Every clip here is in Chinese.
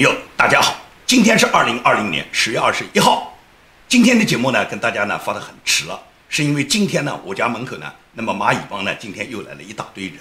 朋友，大家好，今天是二零二零年十月二十一号。今天的节目呢，跟大家呢发的很迟了，是因为今天呢，我家门口呢，那么蚂蚁帮呢，今天又来了一大堆人。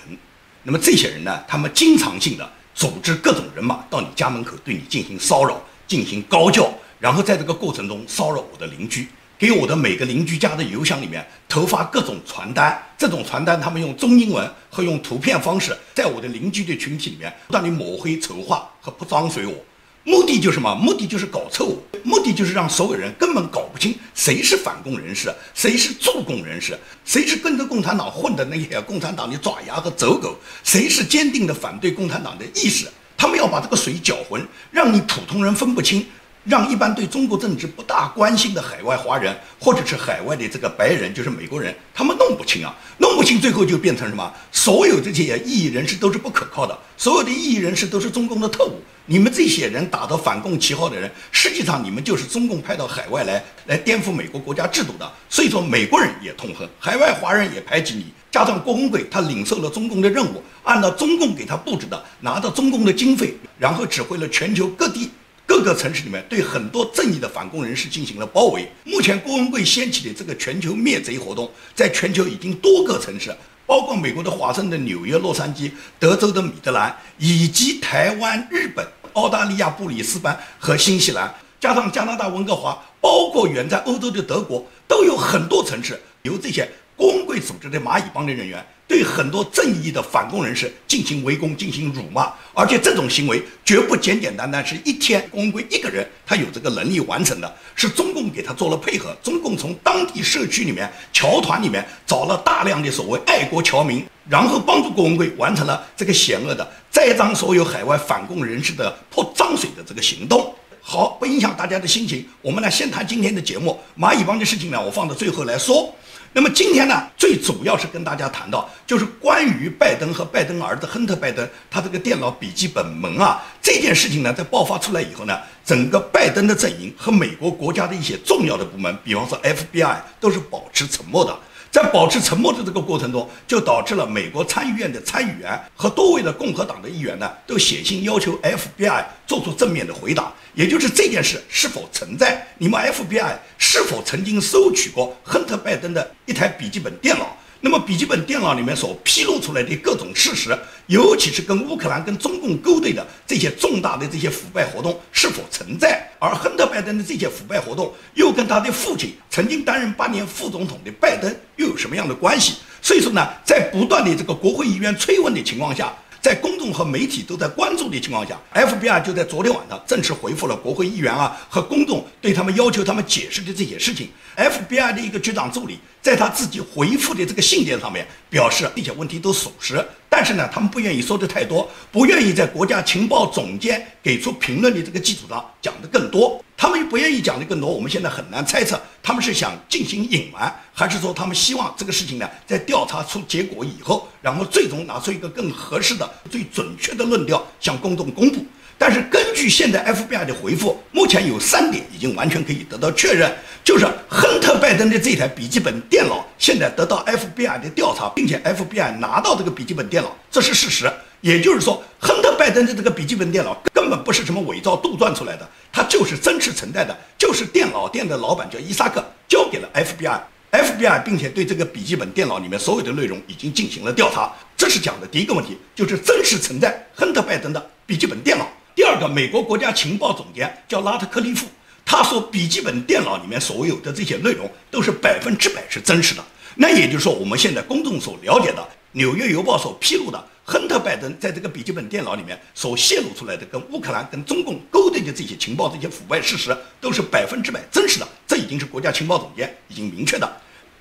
那么这些人呢，他们经常性的组织各种人马到你家门口对你进行骚扰，进行高叫，然后在这个过程中骚扰我的邻居。给我的每个邻居家的邮箱里面投发各种传单，这种传单他们用中英文和用图片方式，在我的邻居的群体里面不断的抹黑、丑化和泼脏水我，目的就是什么？目的就是搞臭，目的就是让所有人根本搞不清谁是反共人士，谁是助共人士，谁是跟着共产党混的那些共产党的爪牙和走狗，谁是坚定的反对共产党的意识。他们要把这个水搅浑，让你普通人分不清。让一般对中国政治不大关心的海外华人，或者是海外的这个白人，就是美国人，他们弄不清啊，弄不清，最后就变成什么？所有这些异议人士都是不可靠的，所有的异议人士都是中共的特务。你们这些人打着反共旗号的人，实际上你们就是中共派到海外来，来颠覆美国国家制度的。所以说，美国人也痛恨，海外华人也排挤你。加上郭文贵，他领受了中共的任务，按照中共给他布置的，拿到中共的经费，然后指挥了全球各地。各个城市里面对很多正义的反共人士进行了包围。目前郭文贵掀起的这个全球灭贼活动，在全球已经多个城市，包括美国的华盛顿、纽约、洛杉矶、德州的米德兰，以及台湾、日本、澳大利亚布里斯班和新西兰，加上加拿大温哥华，包括远在欧洲的德国，都有很多城市由这些郭文贵组织的蚂蚁帮的人员。对很多正义的反共人士进行围攻、进行辱骂，而且这种行为绝不简简单单是一天郭文贵一个人他有这个能力完成的，是中共给他做了配合。中共从当地社区里面、侨团里面找了大量的所谓爱国侨民，然后帮助郭文贵完成了这个险恶的栽赃所有海外反共人士的泼脏水的这个行动。好，不影响大家的心情，我们呢先谈今天的节目，蚂蚁帮的事情呢，我放到最后来说。那么今天呢，最主要是跟大家谈到，就是关于拜登和拜登儿子亨特·拜登他这个电脑笔记本门啊这件事情呢，在爆发出来以后呢，整个拜登的阵营和美国国家的一些重要的部门，比方说 FBI，都是保持沉默的。在保持沉默的这个过程中，就导致了美国参议院的参议员和多位的共和党的议员呢，都写信要求 FBI 做出正面的回答，也就是这件事是否存在，你们 FBI 是否曾经收取过亨特·拜登的一台笔记本电脑？那么笔记本电脑里面所披露出来的各种事实，尤其是跟乌克兰、跟中共勾兑的这些重大的这些腐败活动是否存在？而亨特·拜登的这些腐败活动又跟他的父亲曾经担任八年副总统的拜登又有什么样的关系？所以说呢，在不断的这个国会议员催问的情况下。在公众和媒体都在关注的情况下，FBI 就在昨天晚上正式回复了国会议员啊和公众对他们要求他们解释的这些事情。FBI 的一个局长助理在他自己回复的这个信件上面表示这些问题都属实，但是呢，他们不愿意说的太多，不愿意在国家情报总监给出评论的这个基础上讲的更多。他们不愿意讲的更多，我们现在很难猜测他们是想进行隐瞒，还是说他们希望这个事情呢，在调查出结果以后，然后最终拿出一个更合适的、最准确的论调向公众公布。但是根据现在 FBI 的回复，目前有三点已经完全可以得到确认，就是亨特·拜登的这台笔记本电脑现在得到 FBI 的调查，并且 FBI 拿到这个笔记本电脑，这是事实。也就是说，亨特·拜登的这个笔记本电脑根本不是什么伪造杜撰出来的，它就是真实存在的，就是电脑店的老板叫伊萨克交给了 FBI，FBI 并且对这个笔记本电脑里面所有的内容已经进行了调查。这是讲的第一个问题，就是真实存在亨特·拜登的笔记本电脑。第二个，美国国家情报总监叫拉特克利夫，他说笔记本电脑里面所有的这些内容都是百分之百是真实的。那也就是说，我们现在公众所了解的《纽约邮报》所披露的。亨特·拜登在这个笔记本电脑里面所泄露出来的跟乌克兰、跟中共勾兑的这些情报、这些腐败事实，都是百分之百真实的。这已经是国家情报总监已经明确的。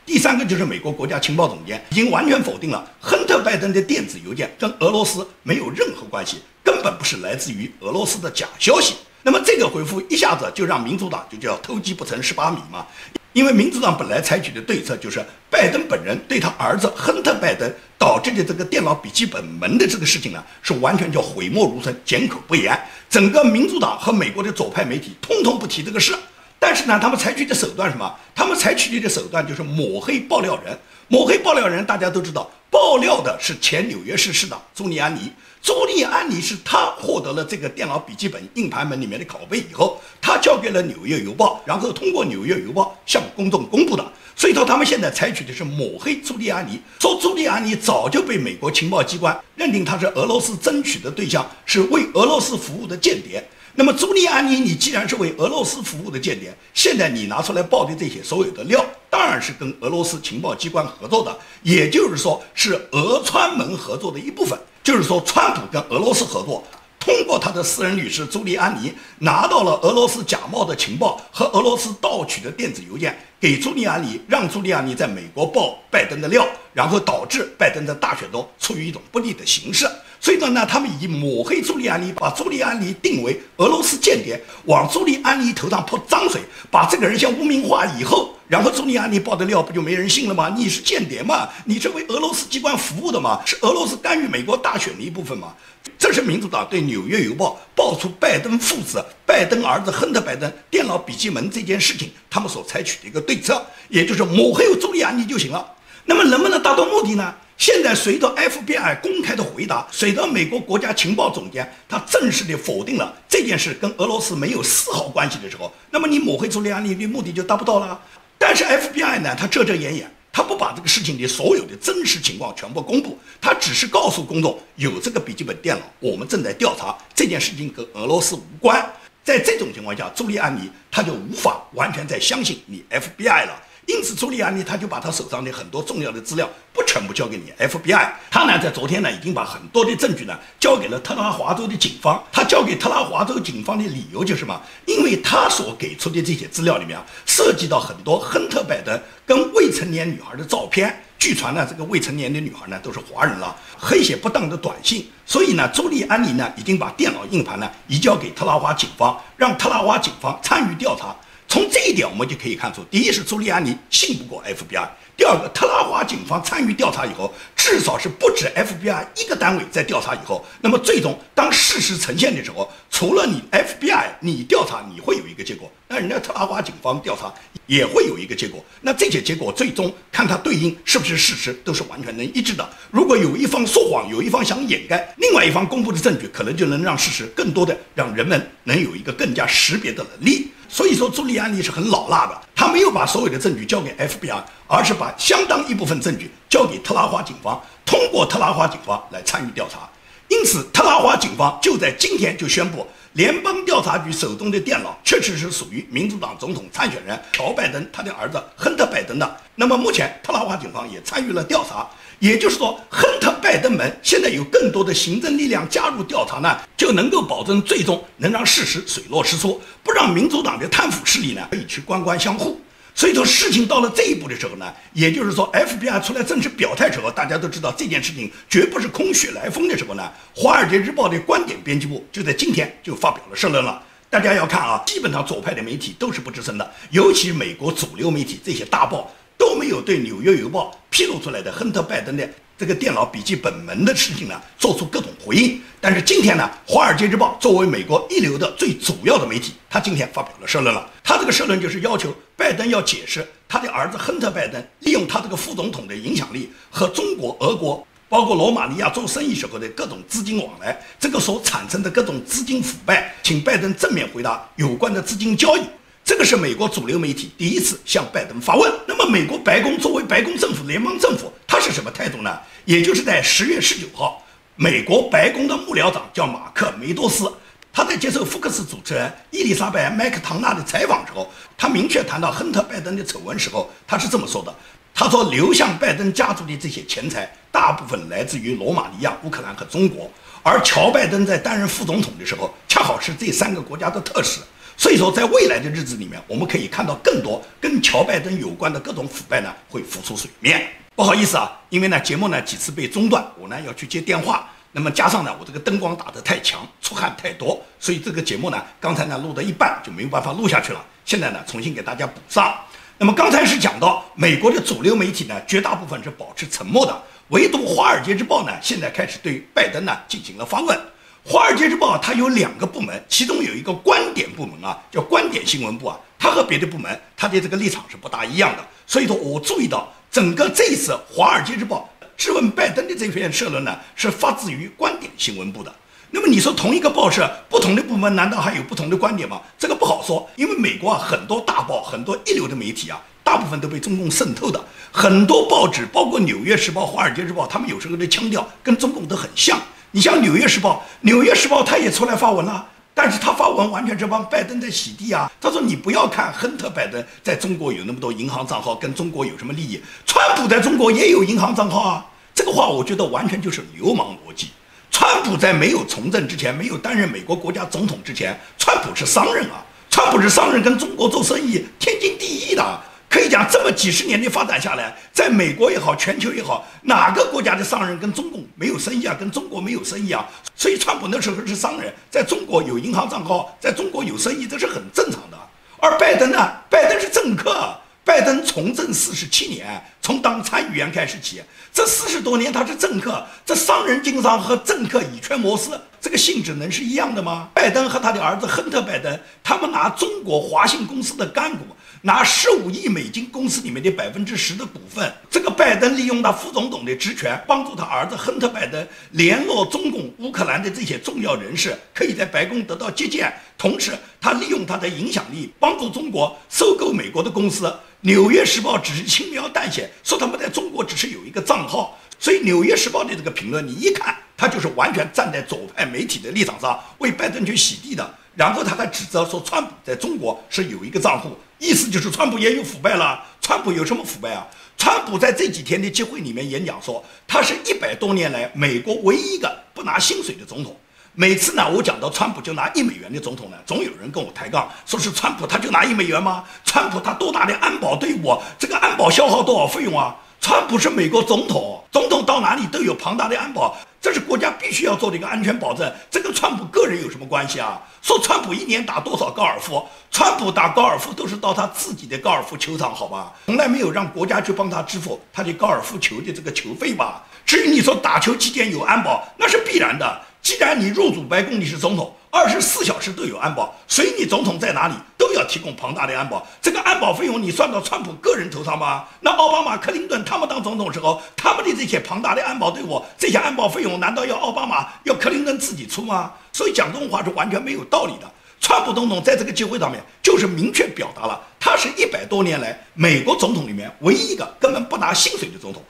第三个就是美国国家情报总监已经完全否定了亨特·拜登的电子邮件跟俄罗斯没有任何关系，根本不是来自于俄罗斯的假消息。那么这个回复一下子就让民主党就叫偷鸡不成蚀把米嘛。因为民主党本来采取的对策就是拜登本人对他儿子亨特·拜登导致的这个电脑笔记本门的这个事情呢，是完全叫讳莫如深、缄口不言。整个民主党和美国的左派媒体通通不提这个事。但是呢，他们采取的手段什么？他们采取的手段就是抹黑爆料人。抹黑爆料人，大家都知道，爆料的是前纽约市市长朱利安尼。朱利安尼是他获得了这个电脑笔记本硬盘门里面的拷贝以后，他交给了《纽约邮报》，然后通过《纽约邮报》向公众公布的。所以说，他们现在采取的是抹黑朱利安尼，说朱利安尼早就被美国情报机关认定他是俄罗斯争取的对象，是为俄罗斯服务的间谍。那么，朱利安尼，你既然是为俄罗斯服务的间谍，现在你拿出来报的这些所有的料，当然是跟俄罗斯情报机关合作的，也就是说，是俄川门合作的一部分。就是说，川普跟俄罗斯合作。通过他的私人律师朱利安尼拿到了俄罗斯假冒的情报和俄罗斯盗取的电子邮件，给朱利安尼，让朱利安尼在美国爆拜登的料，然后导致拜登在大选中处于一种不利的形势。所以说呢，他们以抹黑朱利安尼，把朱利安尼定为俄罗斯间谍，往朱利安尼头上泼脏水，把这个人先污名化以后，然后朱利安尼爆的料不就没人信了吗？你是间谍嘛？你是为俄罗斯机关服务的嘛？是俄罗斯干预美国大选的一部分嘛？这是民主党对《纽约邮报》爆出拜登父子、拜登儿子亨特·拜登电脑笔记本这件事情，他们所采取的一个对策，也就是抹黑朱利安尼就行了。那么能不能达到目的呢？现在随着 FBI 公开的回答，随着美国国家情报总监他正式的否定了这件事跟俄罗斯没有丝毫关系的时候，那么你抹黑朱利安尼的目的就达不到了。但是 FBI 呢，他遮遮掩掩。他不把这个事情的所有的真实情况全部公布，他只是告诉公众有这个笔记本电脑，我们正在调查这件事情跟俄罗斯无关。在这种情况下，朱利安尼他就无法完全再相信你 FBI 了。因此，朱利安尼他就把他手上的很多重要的资料不全部交给你 FBI。他呢，在昨天呢，已经把很多的证据呢交给了特拉华州的警方。他交给特拉华州警方的理由就是什么？因为他所给出的这些资料里面啊，涉及到很多亨特·拜登跟未成年女孩的照片。据传呢，这个未成年的女孩呢都是华人了，黑写不当的短信。所以呢，朱利安尼呢已经把电脑硬盘呢移交给特拉华警方，让特拉华警方参与调查。从这一点我们就可以看出，第一是朱利安尼信不过 FBI，第二个特拉华警方参与调查以后，至少是不止 FBI 一个单位在调查以后，那么最终当事实呈现的时候，除了你 FBI 你调查你会有一个结果，那人家特拉华警方调查也会有一个结果，那这些结果最终看它对应是不是事实，都是完全能一致的。如果有一方说谎，有一方想掩盖，另外一方公布的证据可能就能让事实更多的让人们能有一个更加识别的能力。所以说，朱利安尼是很老辣的，他没有把所有的证据交给 FBI，而是把相当一部分证据交给特拉华警方，通过特拉华警方来参与调查。因此，特拉华警方就在今天就宣布，联邦调查局手中的电脑确实是属于民主党总统参选人乔拜登他的儿子亨特·拜登的。那么，目前特拉华警方也参与了调查。也就是说，亨特·拜登门现在有更多的行政力量加入调查呢，就能够保证最终能让事实水落石出，不让民主党的贪腐势力呢可以去官官相护。所以说，事情到了这一步的时候呢，也就是说，FBI 出来正式表态时候，大家都知道这件事情绝不是空穴来风的时候呢，《华尔街日报》的观点编辑部就在今天就发表了社论了。大家要看啊，基本上左派的媒体都是不吱声的，尤其美国主流媒体这些大报。都没有对《纽约邮报》披露出来的亨特·拜登的这个电脑笔记本门的事情呢做出各种回应。但是今天呢，《华尔街日报》作为美国一流的最主要的媒体，他今天发表了社论了。他这个社论就是要求拜登要解释他的儿子亨特·拜登利用他这个副总统的影响力和中国、俄国，包括罗马尼亚做生意时候的各种资金往来，这个所产生的各种资金腐败，请拜登正面回答有关的资金交易。这个是美国主流媒体第一次向拜登发问。那么，美国白宫作为白宫政府、联邦政府，他是什么态度呢？也就是在十月十九号，美国白宫的幕僚长叫马克·梅多斯，他在接受福克斯主持人伊丽莎白·麦克唐纳的采访时候，他明确谈到亨特·拜登的丑闻时候，他是这么说的：他说，流向拜登家族的这些钱财，大部分来自于罗马尼亚、乌克兰和中国，而乔拜登在担任副总统的时候，恰好是这三个国家的特使。所以说，在未来的日子里面，我们可以看到更多跟乔拜登有关的各种腐败呢会浮出水面。不好意思啊，因为呢节目呢几次被中断，我呢要去接电话，那么加上呢我这个灯光打得太强，出汗太多，所以这个节目呢刚才呢录到一半就没有办法录下去了。现在呢重新给大家补上。那么刚才是讲到美国的主流媒体呢，绝大部分是保持沉默的，唯独《华尔街日报》呢现在开始对拜登呢进行了发问。《华尔街日报》它有两个部门，其中有一个观点部门啊，叫观点新闻部啊，它和别的部门它的这个立场是不大一样的。所以说我注意到整个这一次《华尔街日报》质问拜登的这篇社论呢，是发自于观点新闻部的。那么你说同一个报社，不同的部门难道还有不同的观点吗？这个不好说，因为美国啊，很多大报、很多一流的媒体啊，大部分都被中共渗透的。很多报纸，包括《纽约时报》《华尔街日报》，他们有时候的腔调跟中共都很像。你像《纽约时报》，《纽约时报》他也出来发文了，但是他发文完全是帮拜登在洗地啊。他说：“你不要看亨特·拜登在中国有那么多银行账号，跟中国有什么利益？川普在中国也有银行账号啊。”这个话我觉得完全就是流氓逻辑。川普在没有从政之前，没有担任美国国家总统之前，川普是商人啊。川普是商人，跟中国做生意天经地义的。可以讲，这么几十年的发展下来，在美国也好，全球也好，哪个国家的商人跟中共没有生意啊？跟中国没有生意啊？所以川普那时候是商人，在中国有银行账号，在中国有生意，这是很正常的。而拜登呢？拜登是政客。拜登从政四十七年，从当参议员开始起，这四十多年他是政客，这商人经商和政客以权谋私，这个性质能是一样的吗？拜登和他的儿子亨特·拜登，他们拿中国华信公司的干股，拿十五亿美金公司里面的百分之十的股份。这个拜登利用他副总统的职权，帮助他儿子亨特·拜登联络中共乌克兰的这些重要人士，可以在白宫得到接见。同时，他利用他的影响力，帮助中国收购美国的公司。《纽约时报》只是轻描淡写说他们在中国只是有一个账号，所以《纽约时报》的这个评论，你一看，他就是完全站在左派媒体的立场上为拜登去洗地的。然后他还指责说，川普在中国是有一个账户，意思就是川普也有腐败了。川普有什么腐败啊？川普在这几天的集会里面演讲说，他是一百多年来美国唯一一个不拿薪水的总统。每次呢，我讲到川普就拿一美元的总统呢，总有人跟我抬杠，说是川普他就拿一美元吗？川普他多大的安保队伍，这个安保消耗多少费用啊？川普是美国总统，总统到哪里都有庞大的安保，这是国家必须要做的一个安全保证。这跟川普个人有什么关系啊？说川普一年打多少高尔夫？川普打高尔夫都是到他自己的高尔夫球场，好吧？从来没有让国家去帮他支付他的高尔夫球的这个球费吧？至于你说打球期间有安保，那是必然的。既然你入主白宫，你是总统，二十四小时都有安保，随你总统在哪里都要提供庞大的安保。这个安保费用你算到川普个人头上吗？那奥巴马、克林顿他们当总统时候，他们的这些庞大的安保队伍，这些安保费用难道要奥巴马、要克林顿自己出吗？所以讲这种话是完全没有道理的。川普总统在这个机会上面就是明确表达了，他是一百多年来美国总统里面唯一一个根本不拿薪水的总统。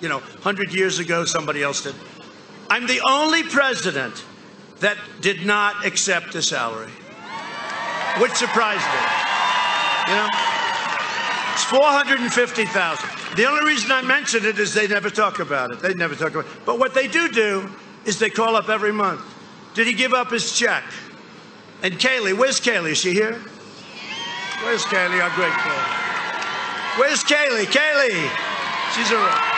You know, hundred years ago somebody else did. I'm the only president that did not accept a salary, which surprised me. You know, it's 450,000. The only reason I mention it is they never talk about it. They never talk about it. But what they do do is they call up every month. Did he give up his check? And Kaylee, where's Kaylee? Is she here? Where's Kaylee, our great Kaylee? Where's Kaylee? Kaylee! She's around.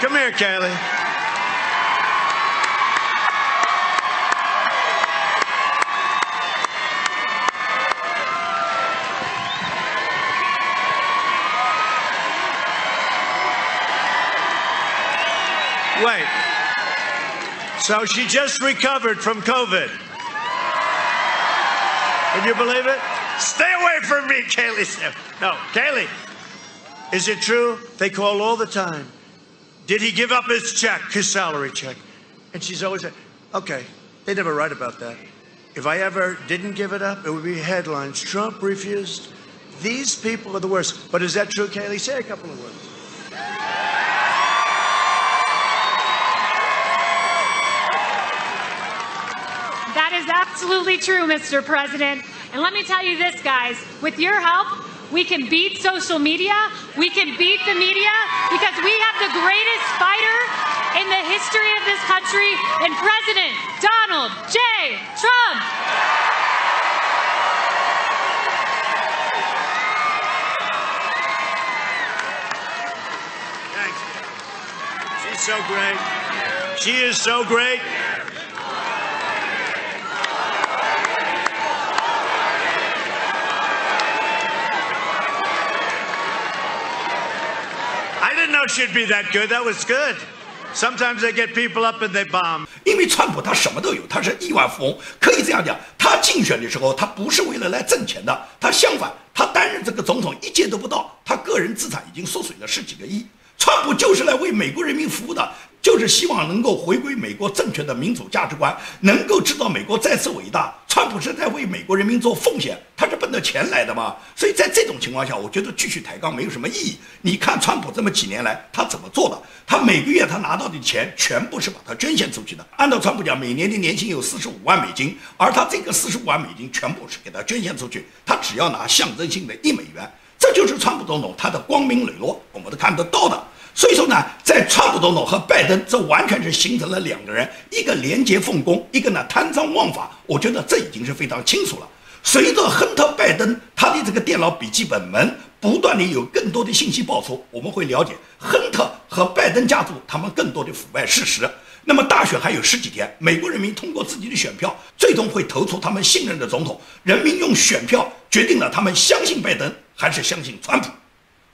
Come here, Kaylee. Wait. So she just recovered from COVID. Can you believe it? Stay away from me, Kaylee. No, Kaylee. Is it true? They call all the time. Did he give up his check, his salary check? And she's always said, okay, they never write about that. If I ever didn't give it up, it would be headlines. Trump refused. These people are the worst. But is that true, Kaylee? Say a couple of words. That is absolutely true, Mr. President. And let me tell you this, guys, with your help, we can beat social media. We can beat the media because we have the greatest fighter in the history of this country and President Donald J. Trump. Thanks. She's so great. She is so great. That should be that good. That was good. Sometimes they get people up and they bomb. 因为川普他什么都有，他是亿万富翁，可以这样讲。他竞选的时候，他不是为了来挣钱的，他相反，他担任这个总统一届都不到，他个人资产已经缩水了十几个亿。川普就是来为美国人民服务的，就是希望能够回归美国正确的民主价值观，能够知道美国再次伟大。川普是在为美国人民做奉献，他是奔着钱来的嘛？所以在这种情况下，我觉得继续抬杠没有什么意义。你看川普这么几年来他怎么做的？他每个月他拿到的钱全部是把它捐献出去的。按照川普讲，每年的年薪有四十五万美金，而他这个四十五万美金全部是给他捐献出去，他只要拿象征性的一美元。这就是川普总统他的光明磊落，我们都看得到的。所以说呢，在川普总统和拜登，这完全是形成了两个人，一个廉洁奉公，一个呢贪赃枉法。我觉得这已经是非常清楚了。随着亨特·拜登他的这个电脑笔记本门不断的有更多的信息爆出，我们会了解亨特和拜登家族他们更多的腐败事实。那么大选还有十几天，美国人民通过自己的选票，最终会投出他们信任的总统。人民用选票决定了他们相信拜登还是相信川普。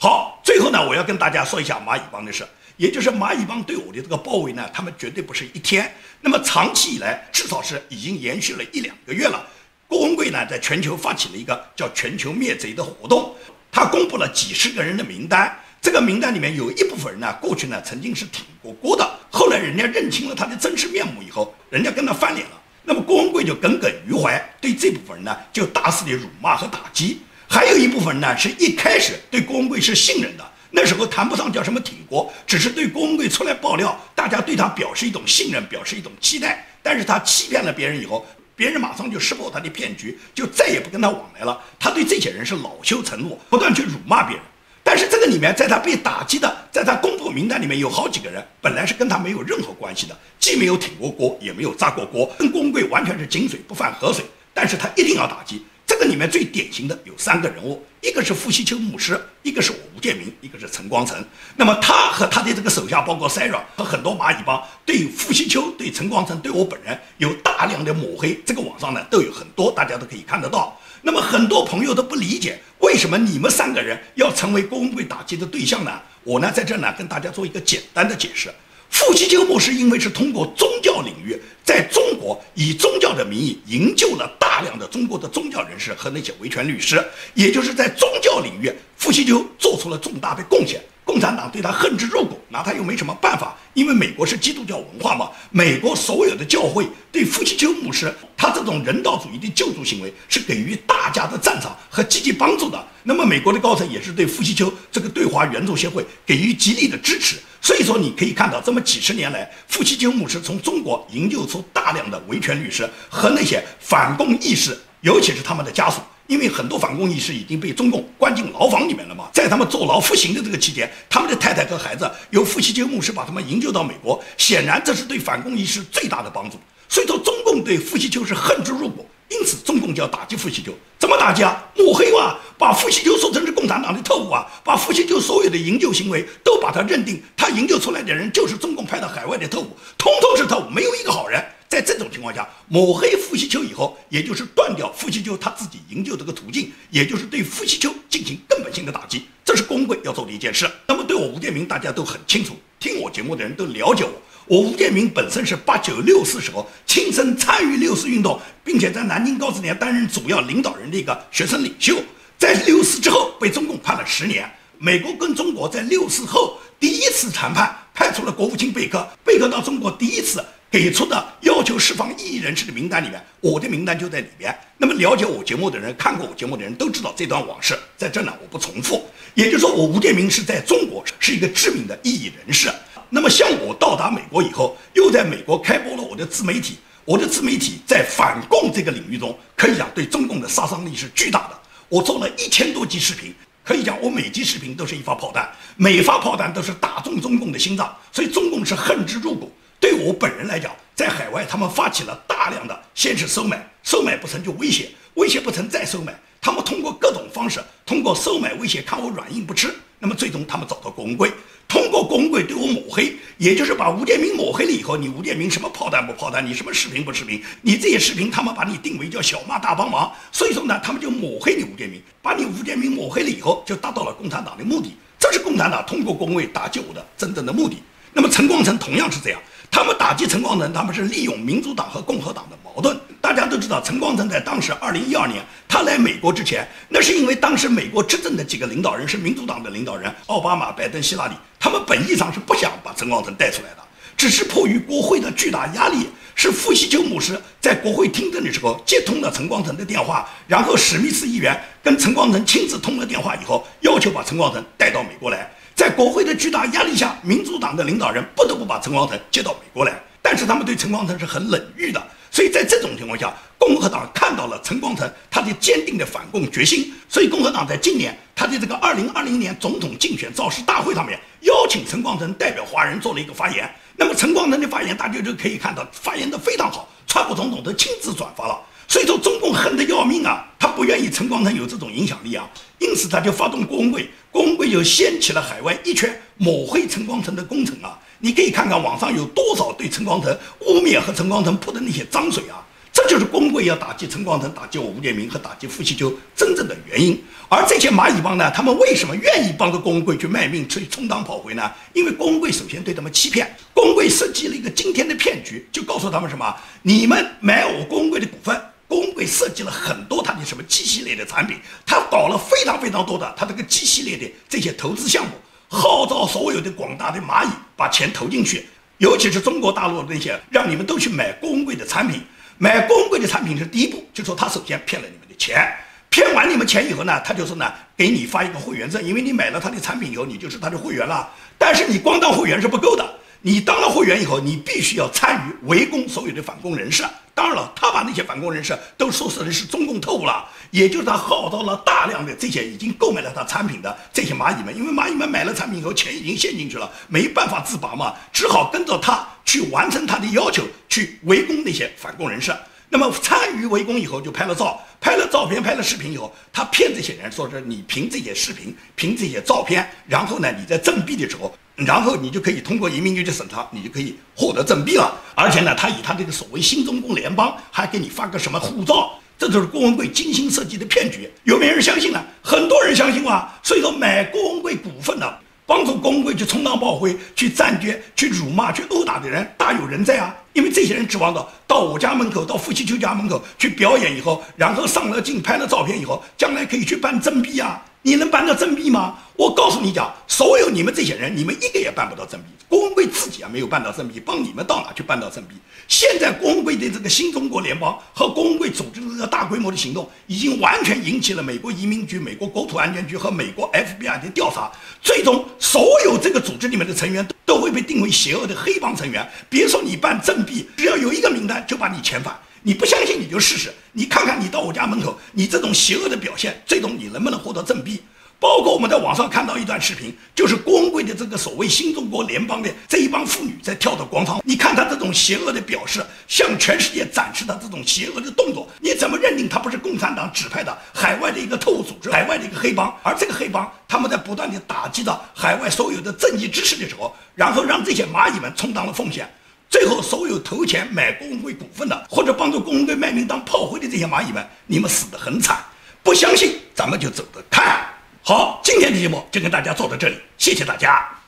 好，最后呢，我要跟大家说一下蚂蚁帮的事，也就是蚂蚁帮对我的这个包围呢，他们绝对不是一天，那么长期以来，至少是已经延续了一两个月了。郭文贵呢，在全球发起了一个叫“全球灭贼”的活动，他公布了几十个人的名单，这个名单里面有一部分人呢，过去呢曾经是挺过锅的，后来人家认清了他的真实面目以后，人家跟他翻脸了，那么郭文贵就耿耿于怀，对这部分人呢，就大肆的辱骂和打击。还有一部分呢，是一开始对郭文贵是信任的，那时候谈不上叫什么挺郭，只是对郭文贵出来爆料，大家对他表示一种信任，表示一种期待。但是他欺骗了别人以后，别人马上就识破他的骗局，就再也不跟他往来了。他对这些人是恼羞成怒，不断去辱骂别人。但是这个里面，在他被打击的，在他公布名单里面有好几个人，本来是跟他没有任何关系的，既没有挺过锅，也没有砸过锅，跟郭文贵完全是井水不犯河水。但是他一定要打击。里面最典型的有三个人物，一个是傅西秋牧师，一个是我吴建明，一个是陈光诚。那么他和他的这个手下，包括 Sara 和很多蚂蚁帮，对傅西秋、对陈光诚、对我本人有大量的抹黑。这个网上呢都有很多，大家都可以看得到。那么很多朋友都不理解，为什么你们三个人要成为郭文贵打击的对象呢？我呢在这呢跟大家做一个简单的解释。傅西秋牧师因为是通过宗教领域，在中国以宗教的名义营救了大量的中国的宗教人士和那些维权律师，也就是在宗教领域，傅西秋做出了重大的贡献。共产党对他恨之入骨，拿他又没什么办法，因为美国是基督教文化嘛。美国所有的教会对傅西秋牧师他这种人道主义的救助行为是给予大家的赞赏和积极帮助的。那么美国的高层也是对傅西秋这个对华援助协会给予极力的支持。所以说，你可以看到，这么几十年来，傅西秋牧师从中国营救出大量的维权律师和那些反共意识，尤其是他们的家属。因为很多反共义士已经被中共关进牢房里面了嘛，在他们坐牢服刑的这个期间，他们的太太和孩子由傅西秋牧师把他们营救到美国，显然这是对反共义士最大的帮助。所以说，中共对傅西秋是恨之入骨，因此中共就要打击傅西秋。怎么打击啊？抹黑哇，把傅西秋说成是共产党的特务啊，把傅西秋所有的营救行为都把他认定他营救出来的人就是中共派到海外的特务，通通是特务，没有一个好人。在这种情况下，抹黑傅西秋以后，也就是断掉傅西秋他自己营救这个途径，也就是对傅西秋进行根本性的打击，这是工会要做的一件事。那么对我吴建明，大家都很清楚，听我节目的人都了解我。我吴建明本身是八九六四时候亲身参与六四运动，并且在南京高职联担任主要领导人的一个学生领袖，在六四之后被中共判了十年。美国跟中国在六四后第一次谈判，派出了国务卿贝克，贝克到中国第一次。给出的要求释放异议人士的名单里面，我的名单就在里边。那么了解我节目的人，看过我节目的人都知道这段往事，在这呢我不重复。也就是说，我吴建明是在中国是一个知名的异议人士。那么像我到达美国以后，又在美国开播了我的自媒体，我的自媒体在反共这个领域中，可以讲对中共的杀伤力是巨大的。我做了一千多集视频，可以讲我每集视频都是一发炮弹，每发炮弹都是打中中共的心脏，所以中共是恨之入骨。对我本人来讲，在海外他们发起了大量的，先是收买，收买不成就威胁，威胁不成再收买。他们通过各种方式，通过收买、威胁，看我软硬不吃。那么最终他们找到郭文贵，通过郭文贵对我抹黑，也就是把吴建民抹黑了以后，你吴建民什么炮弹不炮弹，你什么视频不视频，你这些视频他们把你定为叫小骂大帮忙。所以说呢，他们就抹黑你吴建民，把你吴建民抹黑了以后，就达到了共产党的目的。这是共产党通过工会打击我的真正的目的。那么陈光诚同样是这样，他们打击陈光诚，他们是利用民主党和共和党的矛盾。大家都知道，陈光诚在当时二零一二年他来美国之前，那是因为当时美国执政的几个领导人是民主党的领导人，奥巴马、拜登、希拉里，他们本意上是不想把陈光诚带出来的，只是迫于国会的巨大压力。是富西丘姆斯在国会听证的时候接通了陈光诚的电话，然后史密斯议员跟陈光诚亲自通了电话以后，要求把陈光诚带到美国来。在国会的巨大压力下，民主党的领导人不得不把陈光诚接到美国来。但是他们对陈光诚是很冷遇的，所以在这种情况下，共和党看到了陈光诚他的坚定的反共决心，所以共和党在今年他的这个二零二零年总统竞选造势大会上面邀请陈光诚代表华人做了一个发言。那么陈光诚的发言，大家就可以看到，发言的非常好，川普总统都亲自转发了。所以说，中共恨得要命啊，他不愿意陈光诚有这种影响力啊，因此他就发动郭文会，国文会就掀起了海外一圈抹黑陈光诚的工程啊。你可以看看网上有多少对陈光诚污蔑和陈光诚泼的那些脏水啊。这就是工会要打击陈光诚、打击我吴建民和打击傅西秋真正的原因。而这些蚂蚁帮呢，他们为什么愿意帮着工会去卖命、去充当炮灰呢？因为工会首先对他们欺骗，工会设计了一个惊天的骗局，就告诉他们什么：你们买我工会的股份，工会设计了很多他的什么机器类的产品，他搞了非常非常多的他这个机器类的这些投资项目，号召所有的广大的蚂蚁把钱投进去，尤其是中国大陆的那些，让你们都去买工会的产品。买公会的产品是第一步，就说他首先骗了你们的钱，骗完你们钱以后呢，他就说呢，给你发一个会员证，因为你买了他的产品以后，你就是他的会员了。但是你光当会员是不够的。你当了会员以后，你必须要参与围攻所有的反共人士。当然了，他把那些反共人士都说成是中共特务了，也就是他号召了大量的这些已经购买了他产品的这些蚂蚁们，因为蚂蚁们买了产品以后，钱已经陷进去了，没办法自拔嘛，只好跟着他去完成他的要求，去围攻那些反共人士。那么参与围攻以后，就拍了照，拍了照片，拍了视频以后，他骗这些人说是你凭这些视频，凭这些照片，然后呢，你在赠币的时候。然后你就可以通过移民局的审查，你就可以获得证币了。而且呢，他以他这个所谓新中共联邦，还给你发个什么护照，这就是郭文贵精心设计的骗局。有没有人相信呢？很多人相信啊。所以说买郭文贵股份的，帮助郭文贵去充当炮灰、去占据、去辱骂、去殴打的人大有人在啊。因为这些人指望着到我家门口、到夫妻秋家门口去表演以后，然后上了镜、拍了照片以后，将来可以去办证币啊。你能办到赠币吗？我告诉你讲，所有你们这些人，你们一个也办不到赠币。郭文贵自己啊没有办到赠币，帮你们到哪去办到赠币？现在郭文贵的这个新中国联邦和郭文贵组织的这个大规模的行动，已经完全引起了美国移民局、美国国土安全局和美国 FBI 的调查。最终，所有这个组织里面的成员都会被定为邪恶的黑帮成员。别说你办赠币，只要有一个名单，就把你遣返。你不相信你就试试，你看看你到我家门口，你这种邪恶的表现，最终你能不能获得正币？包括我们在网上看到一段视频，就是光棍的这个所谓新中国联邦的这一帮妇女在跳的广场。你看他这种邪恶的表示，向全世界展示他这种邪恶的动作，你怎么认定他不是共产党指派的海外的一个特务组织，海外的一个黑帮？而这个黑帮他们在不断的打击着海外所有的正义支持的时候，然后让这些蚂蚁们充当了奉献。最后，所有投钱买工会股份的，或者帮助工会卖命当炮灰的这些蚂蚁们，你们死得很惨。不相信，咱们就走着看。好，今天的节目就跟大家做到这里，谢谢大家。